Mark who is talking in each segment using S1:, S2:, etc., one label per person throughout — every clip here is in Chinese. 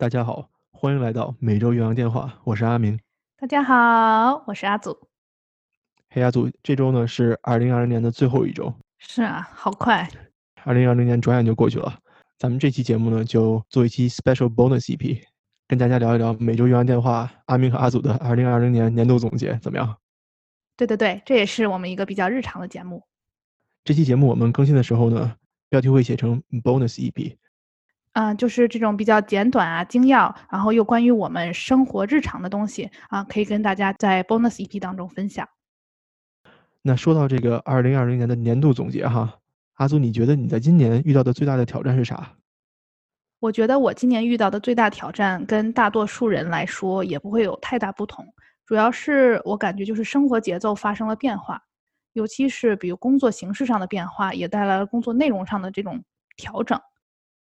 S1: 大家好，欢迎来到每周岳阳电话，我是阿明。
S2: 大家好，我是阿祖。
S1: 嘿，阿祖，这周呢是二零二零年的最后一周。
S2: 是啊，好快。
S1: 二零二零年转眼就过去了。咱们这期节目呢，就做一期 special bonus EP，跟大家聊一聊每周岳阳电话阿明和阿祖的二零二零年年度总结，怎么样？
S2: 对对对，这也是我们一个比较日常的节目。
S1: 这期节目我们更新的时候呢，标题会写成 bonus EP。
S2: 嗯，就是这种比较简短啊、精要，然后又关于我们生活日常的东西啊，可以跟大家在 bonus EP 当中分享。
S1: 那说到这个二零二零年的年度总结哈，阿祖，你觉得你在今年遇到的最大的挑战是啥？
S2: 我觉得我今年遇到的最大挑战跟大多数人来说也不会有太大不同，主要是我感觉就是生活节奏发生了变化，尤其是比如工作形式上的变化，也带来了工作内容上的这种调整。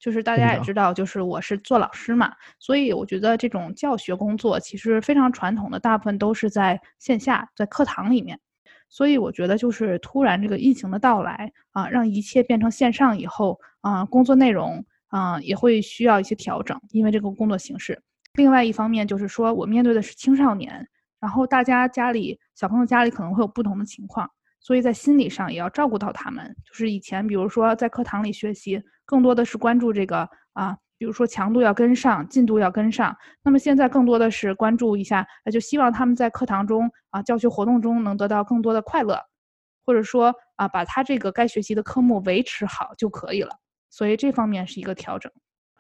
S2: 就是大家也知道，就是我是做老师嘛，所以我觉得这种教学工作其实非常传统的，大部分都是在线下，在课堂里面。所以我觉得就是突然这个疫情的到来啊，让一切变成线上以后啊，工作内容啊也会需要一些调整，因为这个工作形式。另外一方面就是说我面对的是青少年，然后大家家里小朋友家里可能会有不同的情况。所以在心理上也要照顾到他们。就是以前，比如说在课堂里学习，更多的是关注这个啊，比如说强度要跟上，进度要跟上。那么现在更多的是关注一下，那就希望他们在课堂中啊，教学活动中能得到更多的快乐，或者说啊，把他这个该学习的科目维持好就可以了。所以这方面是一个调整。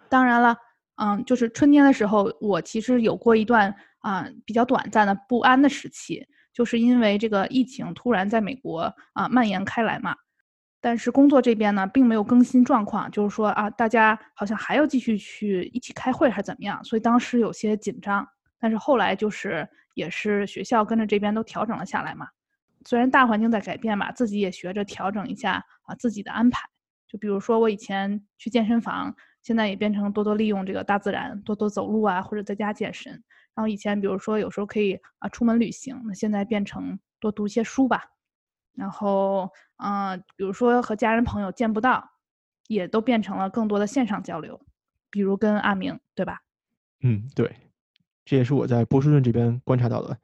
S2: 当然了，嗯，就是春天的时候，我其实有过一段啊比较短暂的不安的时期。就是因为这个疫情突然在美国啊蔓延开来嘛，但是工作这边呢并没有更新状况，就是说啊大家好像还要继续去一起开会还是怎么样，所以当时有些紧张。但是后来就是也是学校跟着这边都调整了下来嘛，虽然大环境在改变嘛，自己也学着调整一下啊自己的安排。就比如说我以前去健身房，现在也变成多多利用这个大自然，多多走路啊，或者在家健身。然后以前，比如说有时候可以啊出门旅行，那现在变成多读些书吧。然后，嗯，比如说和家人朋友见不到，也都变成了更多的线上交流，比如跟阿明，对吧？
S1: 嗯，对，这也是我在波士顿这边观察到的。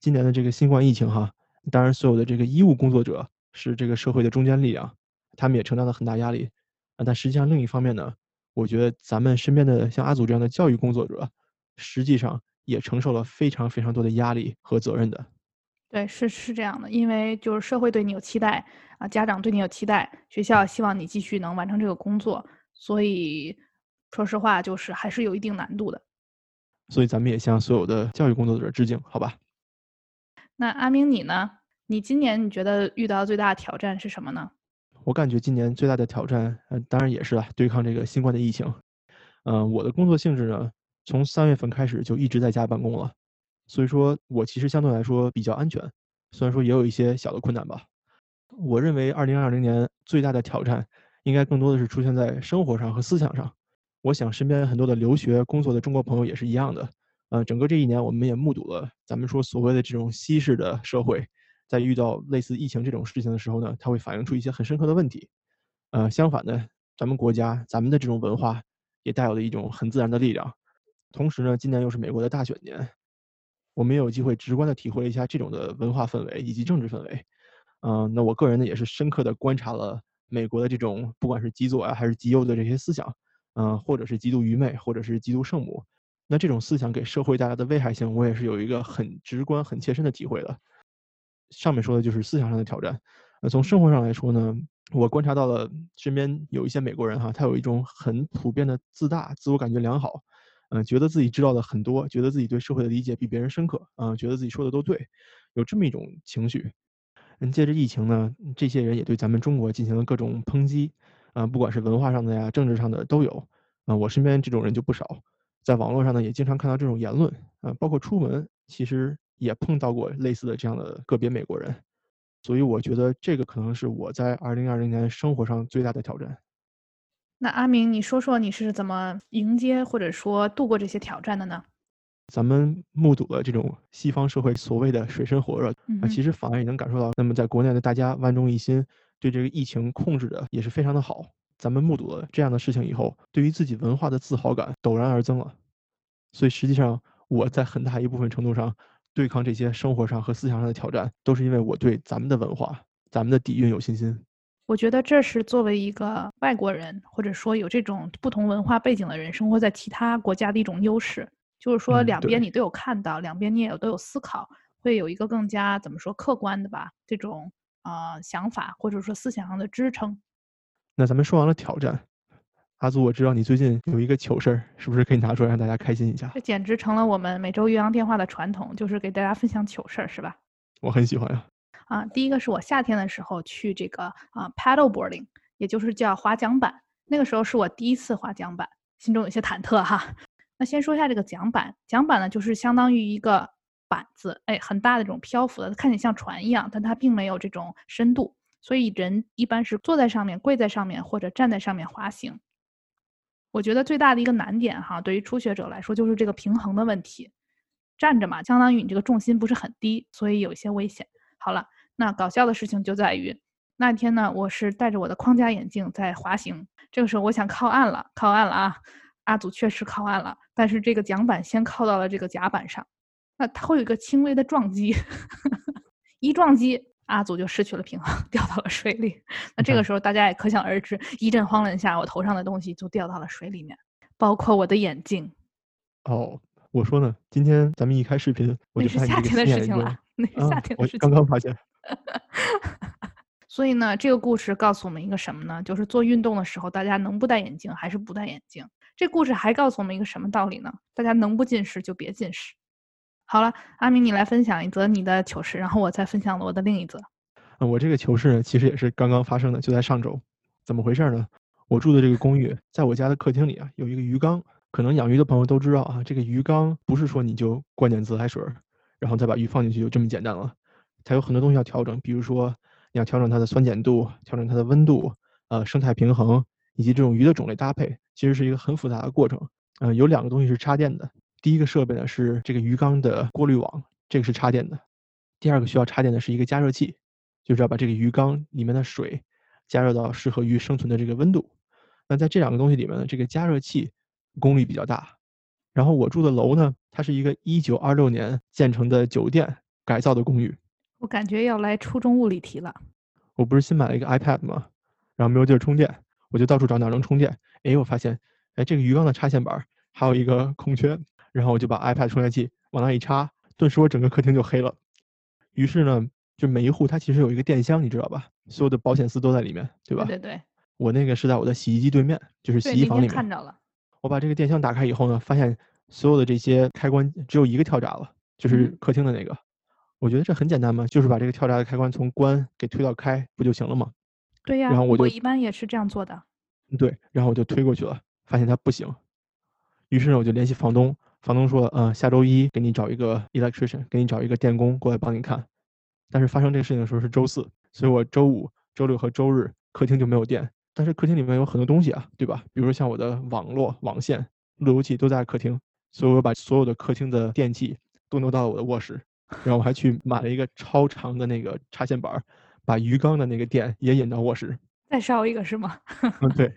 S1: 今年的这个新冠疫情哈，当然所有的这个医务工作者是这个社会的中坚力量，他们也承担了很大压力啊。但实际上另一方面呢，我觉得咱们身边的像阿祖这样的教育工作者，实际上。也承受了非常非常多的压力和责任的，
S2: 对，是是这样的，因为就是社会对你有期待啊，家长对你有期待，学校希望你继续能完成这个工作，所以说实话就是还是有一定难度的。
S1: 所以咱们也向所有的教育工作者致敬，好吧？
S2: 那阿明你呢？你今年你觉得遇到最大的挑战是什么呢？
S1: 我感觉今年最大的挑战，呃，当然也是对抗这个新冠的疫情。嗯，我的工作性质呢？从三月份开始就一直在家办公了，所以说我其实相对来说比较安全，虽然说也有一些小的困难吧。我认为二零二零年最大的挑战应该更多的是出现在生活上和思想上。我想身边很多的留学工作的中国朋友也是一样的。呃，整个这一年我们也目睹了咱们说所谓的这种西式的社会，在遇到类似疫情这种事情的时候呢，它会反映出一些很深刻的问题。呃，相反呢，咱们国家咱们的这种文化也带有了一种很自然的力量。同时呢，今年又是美国的大选年，我们也有机会直观的体会一下这种的文化氛围以及政治氛围。嗯，那我个人呢也是深刻的观察了美国的这种不管是极左啊还是极右的这些思想，嗯，或者是极度愚昧，或者是极度圣母。那这种思想给社会带来的危害性，我也是有一个很直观、很切身的体会的。上面说的就是思想上的挑战。那从生活上来说呢，我观察到了身边有一些美国人哈，他有一种很普遍的自大、自我感觉良好。嗯，觉得自己知道的很多，觉得自己对社会的理解比别人深刻，嗯，觉得自己说的都对，有这么一种情绪。嗯，借着疫情呢，这些人也对咱们中国进行了各种抨击，啊，不管是文化上的呀、政治上的都有。啊，我身边这种人就不少，在网络上呢也经常看到这种言论，啊，包括出门其实也碰到过类似的这样的个别美国人。所以我觉得这个可能是我在二零二零年生活上最大的挑战。
S2: 那阿明，你说说你是怎么迎接或者说度过这些挑战的呢？
S1: 咱们目睹了这种西方社会所谓的水深火热，啊，其实反而也能感受到，那么在国内的大家万众一心，对这个疫情控制的也是非常的好。咱们目睹了这样的事情以后，对于自己文化的自豪感陡然而增了。所以实际上我在很大一部分程度上对抗这些生活上和思想上的挑战，都是因为我对咱们的文化、咱们的底蕴有信心。
S2: 我觉得这是作为一个外国人，或者说有这种不同文化背景的人，生活在其他国家的一种优势，就是说两边你都有看到，两边你也有都有思考，会有一个更加怎么说客观的吧这种呃想法或者说思想上的支撑。
S1: 那咱们说完了挑战，阿祖，我知道你最近有一个糗事儿，是不是可以拿出来让大家开心一下
S2: 这？简直成了我们每周岳阳电话的传统，就是给大家分享糗事儿，是吧？
S1: 我很喜欢啊。
S2: 啊，第一个是我夏天的时候去这个啊 paddle boarding，也就是叫划桨板。那个时候是我第一次划桨板，心中有些忐忑哈。那先说一下这个桨板，桨板呢就是相当于一个板子，哎，很大的这种漂浮的，它看起来像船一样，但它并没有这种深度，所以人一般是坐在上面、跪在上面或者站在上面滑行。我觉得最大的一个难点哈，对于初学者来说就是这个平衡的问题。站着嘛，相当于你这个重心不是很低，所以有一些危险。好了，那搞笑的事情就在于那天呢，我是戴着我的框架眼镜在滑行，这个时候我想靠岸了，靠岸了啊！阿祖确实靠岸了，但是这个桨板先靠到了这个甲板上，那它会有一个轻微的撞击，一撞击，阿祖就失去了平衡，掉到了水里。那这个时候大家也可想而知，一阵慌乱下，我头上的东西就掉到了水里面，包括我的眼镜。
S1: 哦，我说呢，今天咱们一开视频，我
S2: 那
S1: 就是发现
S2: 夏天的事情了，那是
S1: 啊
S2: 夏天的事情。
S1: 刚刚发现。
S2: 所以呢，这个故事告诉我们一个什么呢？就是做运动的时候，大家能不戴眼镜还是不戴眼镜？这故事还告诉我们一个什么道理呢？大家能不近视就别近视。好了，阿明，你来分享一则你的糗事，然后我再分享我的另一则。
S1: 嗯，我这个糗事呢，其实也是刚刚发生的，就在上周。怎么回事呢？我住的这个公寓，在我家的客厅里啊，有一个鱼缸。可能养鱼的朋友都知道啊，这个鱼缸不是说你就灌点自来水，然后再把鱼放进去就这么简单了。它有很多东西要调整，比如说你要调整它的酸碱度，调整它的温度，呃，生态平衡，以及这种鱼的种类搭配，其实是一个很复杂的过程。嗯、有两个东西是插电的。第一个设备呢是这个鱼缸的过滤网，这个是插电的。第二个需要插电的是一个加热器，就是要把这个鱼缸里面的水加热到适合鱼生存的这个温度。那在这两个东西里面呢，这个加热器功率比较大。然后我住的楼呢，它是一个一九二六年建成的酒店改造的公寓。
S2: 我感觉要来初中物理题了。
S1: 我不是新买了一个 iPad 吗？然后没有地儿充电，我就到处找哪儿能充电。哎，我发现，哎，这个鱼缸的插线板儿还有一个空缺，然后我就把 iPad 充电器往那一插，顿时我整个客厅就黑了。于是呢，就每一户它其实有一个电箱，你知道吧？所有的保险丝都在里面，对吧？
S2: 对对对，
S1: 我那个是在我的洗衣机对面，就是，洗衣房里面。
S2: 看着了。
S1: 我把这个电箱打开以后呢，发现所有的这些开关只有一个跳闸了，就
S2: 嗯
S1: 是客厅的那个。我觉得这很简单嘛，就是把这个跳闸的开关从关给推到开，不就行了吗？
S2: 对呀，
S1: 然后我就
S2: 一般也是这样做的。
S1: 对，然后我就推过去了，发现它不行。于是呢，我就联系房东，房东说，嗯、下周一给你找一个 electrician，给你找一个电工过来帮你看。但是发生这个事情的时候是周四，所以我周五、周六和周日客厅就没有电。但是客厅里面有很多东西啊，对吧？比如说像我的网络、网线、路由器都在客厅，所以我把所有的客厅的电器都挪到了我的卧室，然后我还去买了一个超长的那个插线板，把鱼缸的那个电也引到卧室。
S2: 再烧一个是吗？
S1: 嗯，对。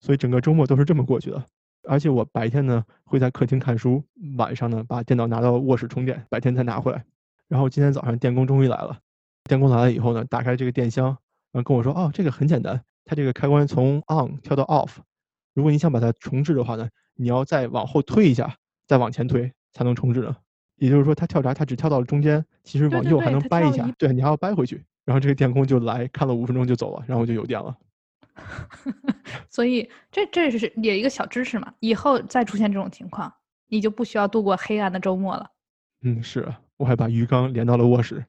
S1: 所以整个周末都是这么过去的。而且我白天呢会在客厅看书，晚上呢把电脑拿到卧室充电，白天再拿回来。然后今天早上电工终于来了，电工来了以后呢，打开这个电箱，然后跟我说：“哦，这个很简单，它这个开关从 on 跳到 off，如果你想把它重置的话呢，你要再往后推一下，再往前推才能重置呢。也就是说，它跳闸它只跳到了中间，其实往右还能掰一下对，你还要掰回去。然后这个电工就来看了五分钟就走了，然后就有电了。
S2: 所以这这是也一个小知识嘛，以后再出现这种情况，你就不需要度过黑暗的周末了。
S1: 嗯，是啊，我还把鱼缸连到了卧室。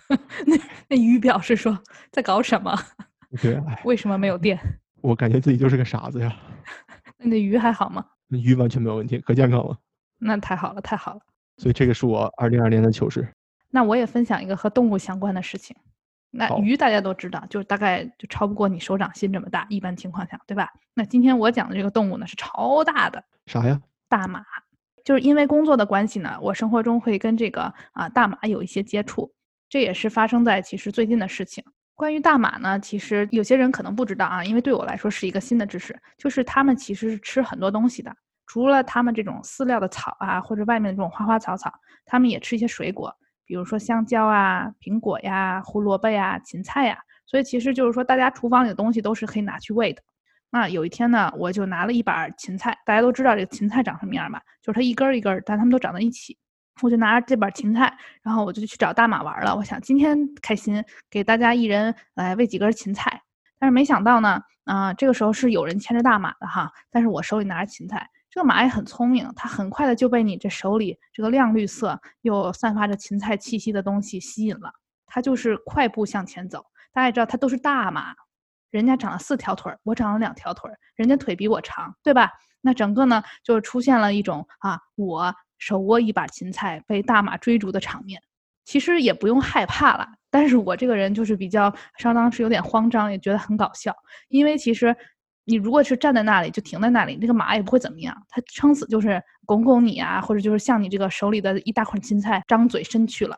S2: 那那鱼表示说在搞什么？
S1: 对，哎，
S2: 为什么没有电？
S1: 我感觉自己就是个傻子呀。
S2: 那你的鱼还好吗？
S1: 那鱼完全没有问题，可健康了。
S2: 那太好了，太好了。
S1: 所以这个是我二零二年的糗事。
S2: 那我也分享一个和动物相关的事情。那鱼大家都知道，就是大概就超不过你手掌心这么大，一般情况下，对吧？那今天我讲的这个动物呢是超大的
S1: 啥呀？
S2: 大马，就是因为工作的关系呢，我生活中会跟这个啊大马有一些接触，这也是发生在其实最近的事情。关于大马呢，其实有些人可能不知道啊，因为对我来说是一个新的知识，就是它们其实是吃很多东西的，除了它们这种饲料的草啊，或者外面的这种花花草草，它们也吃一些水果，比如说香蕉啊、苹果呀、胡萝卜呀、芹菜呀。所以其实就是说，大家厨房里的东西都是可以拿去喂的。那有一天呢，我就拿了一把芹菜，大家都知道这个芹菜长什么样吧？就是它一根一根，但它们都长在一起。我就拿着这把芹菜，然后我就去找大马玩了。我想今天开心，给大家一人来喂几根芹菜。但是没想到呢，啊，这个时候是有人牵着大马的哈，但是我手里拿着芹菜。这个马也很聪明，它很快的就被你这手里这个亮绿色又散发着芹菜气息的东西吸引了。它就是快步向前走。大家也知道，它都是大马，人家长了四条腿，我长了两条腿，人家腿比我长，对吧？那整个呢，就是出现了一种啊，我。手握一把芹菜被大马追逐的场面，其实也不用害怕了。但是我这个人就是比较相当是有点慌张，也觉得很搞笑。因为其实你如果是站在那里就停在那里，那个马也不会怎么样，它撑死就是拱拱你啊，或者就是向你这个手里的一大捆芹菜张嘴伸去了。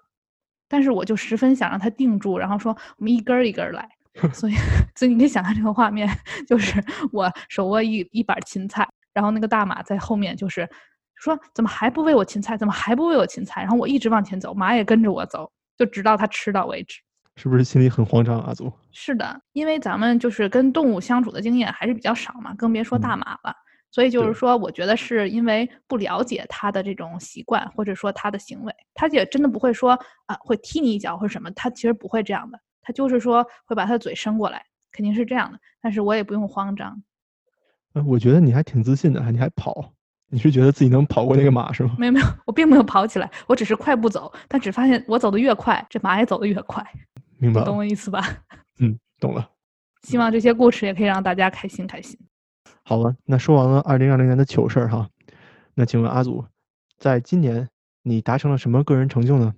S2: 但是我就十分想让它定住，然后说我们一根儿一根儿来。所以，所以你可以想象这个画面，就是我手握一一板芹菜，然后那个大马在后面就是。说怎么还不喂我芹菜？怎么还不喂我芹菜？然后我一直往前走，马也跟着我走，就直到它吃到为止。
S1: 是不是心里很慌张，阿祖？
S2: 是的，因为咱们就是跟动物相处的经验还是比较少嘛，更别说大马了。所以就是说，我觉得是因为不了解它的这种习惯，或者说它的行为，它也真的不会说啊会踢你一脚或者什么，它其实不会这样的。它就是说会把它的嘴伸过来，肯定是这样的。但是我也不用慌张。
S1: 嗯，我觉得你还挺自信的，你还跑。你是觉得自己能跑过那个马是吗？
S2: 没有没有，我并没有跑起来，我只是快步走，但只发现我走得越快，这马也走得越快。
S1: 明白，
S2: 懂我意思吧？
S1: 嗯，懂了。
S2: 希望这些故事也可以让大家开心开心。
S1: 好了，那说完了二零二零年的糗事儿哈，那请问阿祖，在今年你达成了什么个人成就呢？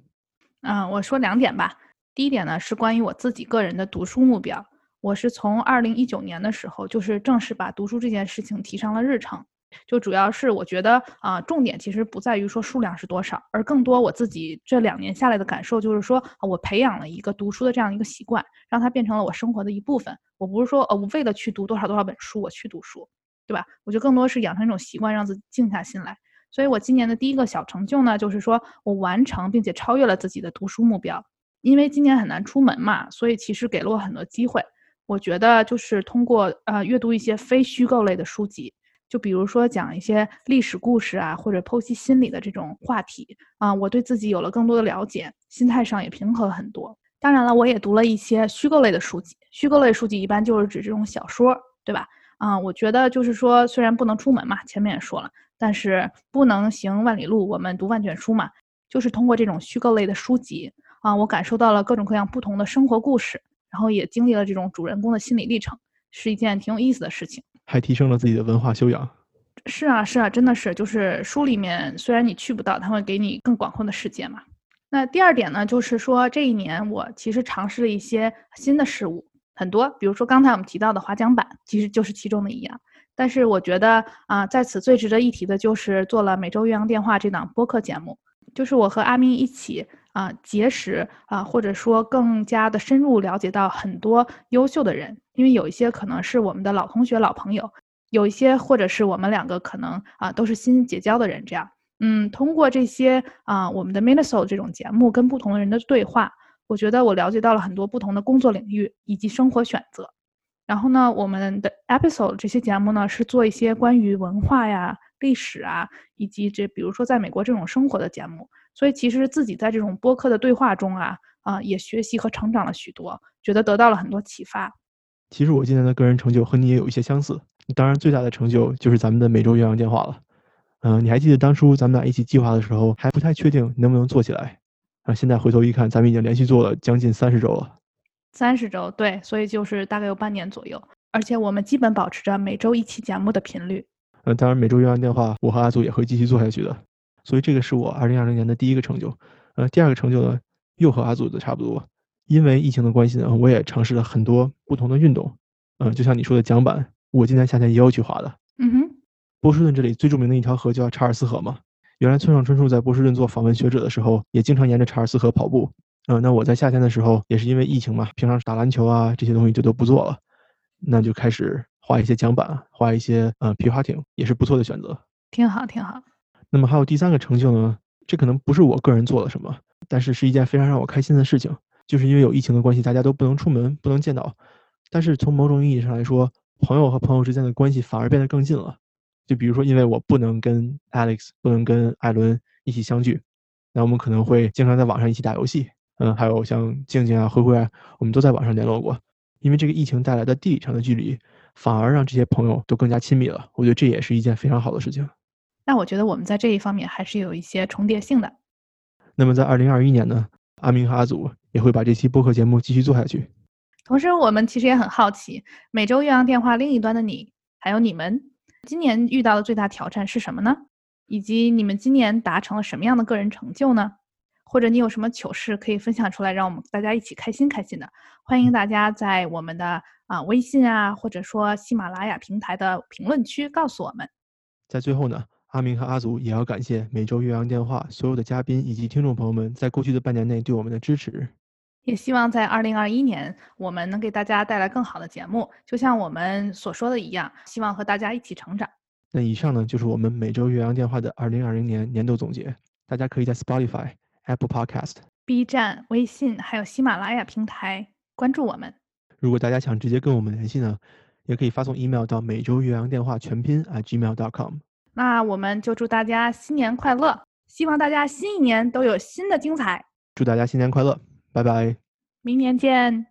S2: 嗯，我说两点吧。第一点呢是关于我自己个人的读书目标，我是从二零一九年的时候，就是正式把读书这件事情提上了日程。就主要是我觉得啊，重点其实不在于说数量是多少，而更多我自己这两年下来的感受就是说，我培养了一个读书的这样一个习惯，让它变成了我生活的一部分。我不是说呃，我为了去读多少多少本书我去读书，对吧？我觉得更多是养成一种习惯，让自己静下心来。所以我今年的第一个小成就呢，就是说我完成并且超越了自己的读书目标。因为今年很难出门嘛，所以其实给了我很多机会。我觉得就是通过呃阅读一些非虚构类的书籍。就比如说讲一些历史故事啊，或者剖析心理的这种话题啊，我对自己有了更多的了解，心态上也平和了很多。当然了，我也读了一些虚构类的书籍。虚构类书籍一般就是指这种小说，对吧？啊，我觉得就是说，虽然不能出门嘛，前面也说了，但是不能行万里路，我们读万卷书嘛。就是通过这种虚构类的书籍啊，我感受到了各种各样不同的生活故事，然后也经历了这种主人公的心理历程，是一件挺有意思的事情。
S1: 还提升了自己的文化修养。
S2: 是啊，是啊，真的是，就是书里面虽然你去不到，它会给你更广阔的世界嘛。那第二点呢，就是说这一年我其实尝试了一些新的事物，很多，比如说刚才我们提到的滑桨板，其实就是其中的一样。但是我觉得啊，在此最值得一提的就是做了每周岳阳电话这档播客节目，就是我和阿明一起啊结识啊，或者说更加的深入了解到很多优秀的人。因为有一些可能是我们的老同学、老朋友，有一些或者是我们两个可能啊都是新结交的人，这样，嗯，通过这些啊我们的 Minnesota 这种节目跟不同的人的对话，我觉得我了解到了很多不同的工作领域以及生活选择。然后呢，我们的 episode 这些节目呢是做一些关于文化呀、历史啊，以及这比如说在美国这种生活的节目。所以其实自己在这种播客的对话中啊啊也学习和成长了许多，觉得得到了很多启发。
S1: 其实我今年的个人成就和你也有一些相似，当然最大的成就就是咱们的每周岳阳电话了。嗯，你还记得当初咱们俩一起计划的时候，还不太确定能不能做起来，啊，现在回头一看，咱们已经连续做了将近三十周了。
S2: 三十周，对，所以就是大概有半年左右，而且我们基本保持着每周一期节目的频率。
S1: 呃，当然每周岳阳电话，我和阿祖也会继续做下去的。所以这个是我二零二零年的第一个成就。呃，第二个成就呢，又和阿祖的差不多。因为疫情的关系呢，我也尝试了很多不同的运动，嗯，就像你说的桨板，我今年夏天也有去滑的。
S2: 嗯哼，
S1: 波士顿这里最著名的一条河叫查尔斯河嘛。原来村上春树在波士顿做访问学者的时候，也经常沿着查尔斯河跑步。嗯，那我在夏天的时候，也是因为疫情嘛，平常打篮球啊这些东西就都不做了，那就开始滑一些桨板，滑一些呃皮划艇，也是不错的选择。
S2: 挺好，挺好。
S1: 那么还有第三个成就呢？这可能不是我个人做了什么，但是是一件非常让我开心的事情，就是因为有疫情的关系，大家都不能出门，不能见到。但是从某种意义上来说，朋友和朋友之间的关系反而变得更近了。就比如说，因为我不能跟 Alex，不能跟艾伦一起相聚，那我们可能会经常在网上一起打游戏。嗯，还有像静静啊、灰灰啊，我们都在网上联络过。因为这个疫情带来的地理上的距离，反而让这些朋友都更加亲密了。我觉得这也是一件非常好的事情。
S2: 那我觉得我们在这一方面还是有一些重叠性的。
S1: 那么在二零二一年呢，阿明和阿祖也会把这期播客节目继续做下去。
S2: 同时，我们其实也很好奇，每周岳阳电话另一端的你，还有你们，今年遇到的最大挑战是什么呢？以及你们今年达成了什么样的个人成就呢？或者你有什么糗事可以分享出来，让我们大家一起开心开心的？欢迎大家在我们的啊微信啊，或者说喜马拉雅平台的评论区告诉我们。
S1: 在最后呢，阿明和阿祖也要感谢每周岳阳电话所有的嘉宾以及听众朋友们在过去的半年内对我们的支持。
S2: 也希望在二零二一年，我们能给大家带来更好的节目，就像我们所说的一样，希望和大家一起成长。
S1: 那以上呢，就是我们每周岳阳电话的二零二零年年度总结。大家可以在 Spotify。Apple Podcast、
S2: B 站、微信还有喜马拉雅平台关注我们。
S1: 如果大家想直接跟我们联系呢，也可以发送 email 到每周岳阳电话全拼 @gmail.com。
S2: 那我们就祝大家新年快乐，希望大家新一年都有新的精彩。
S1: 祝大家新年快乐，拜拜，
S2: 明年见。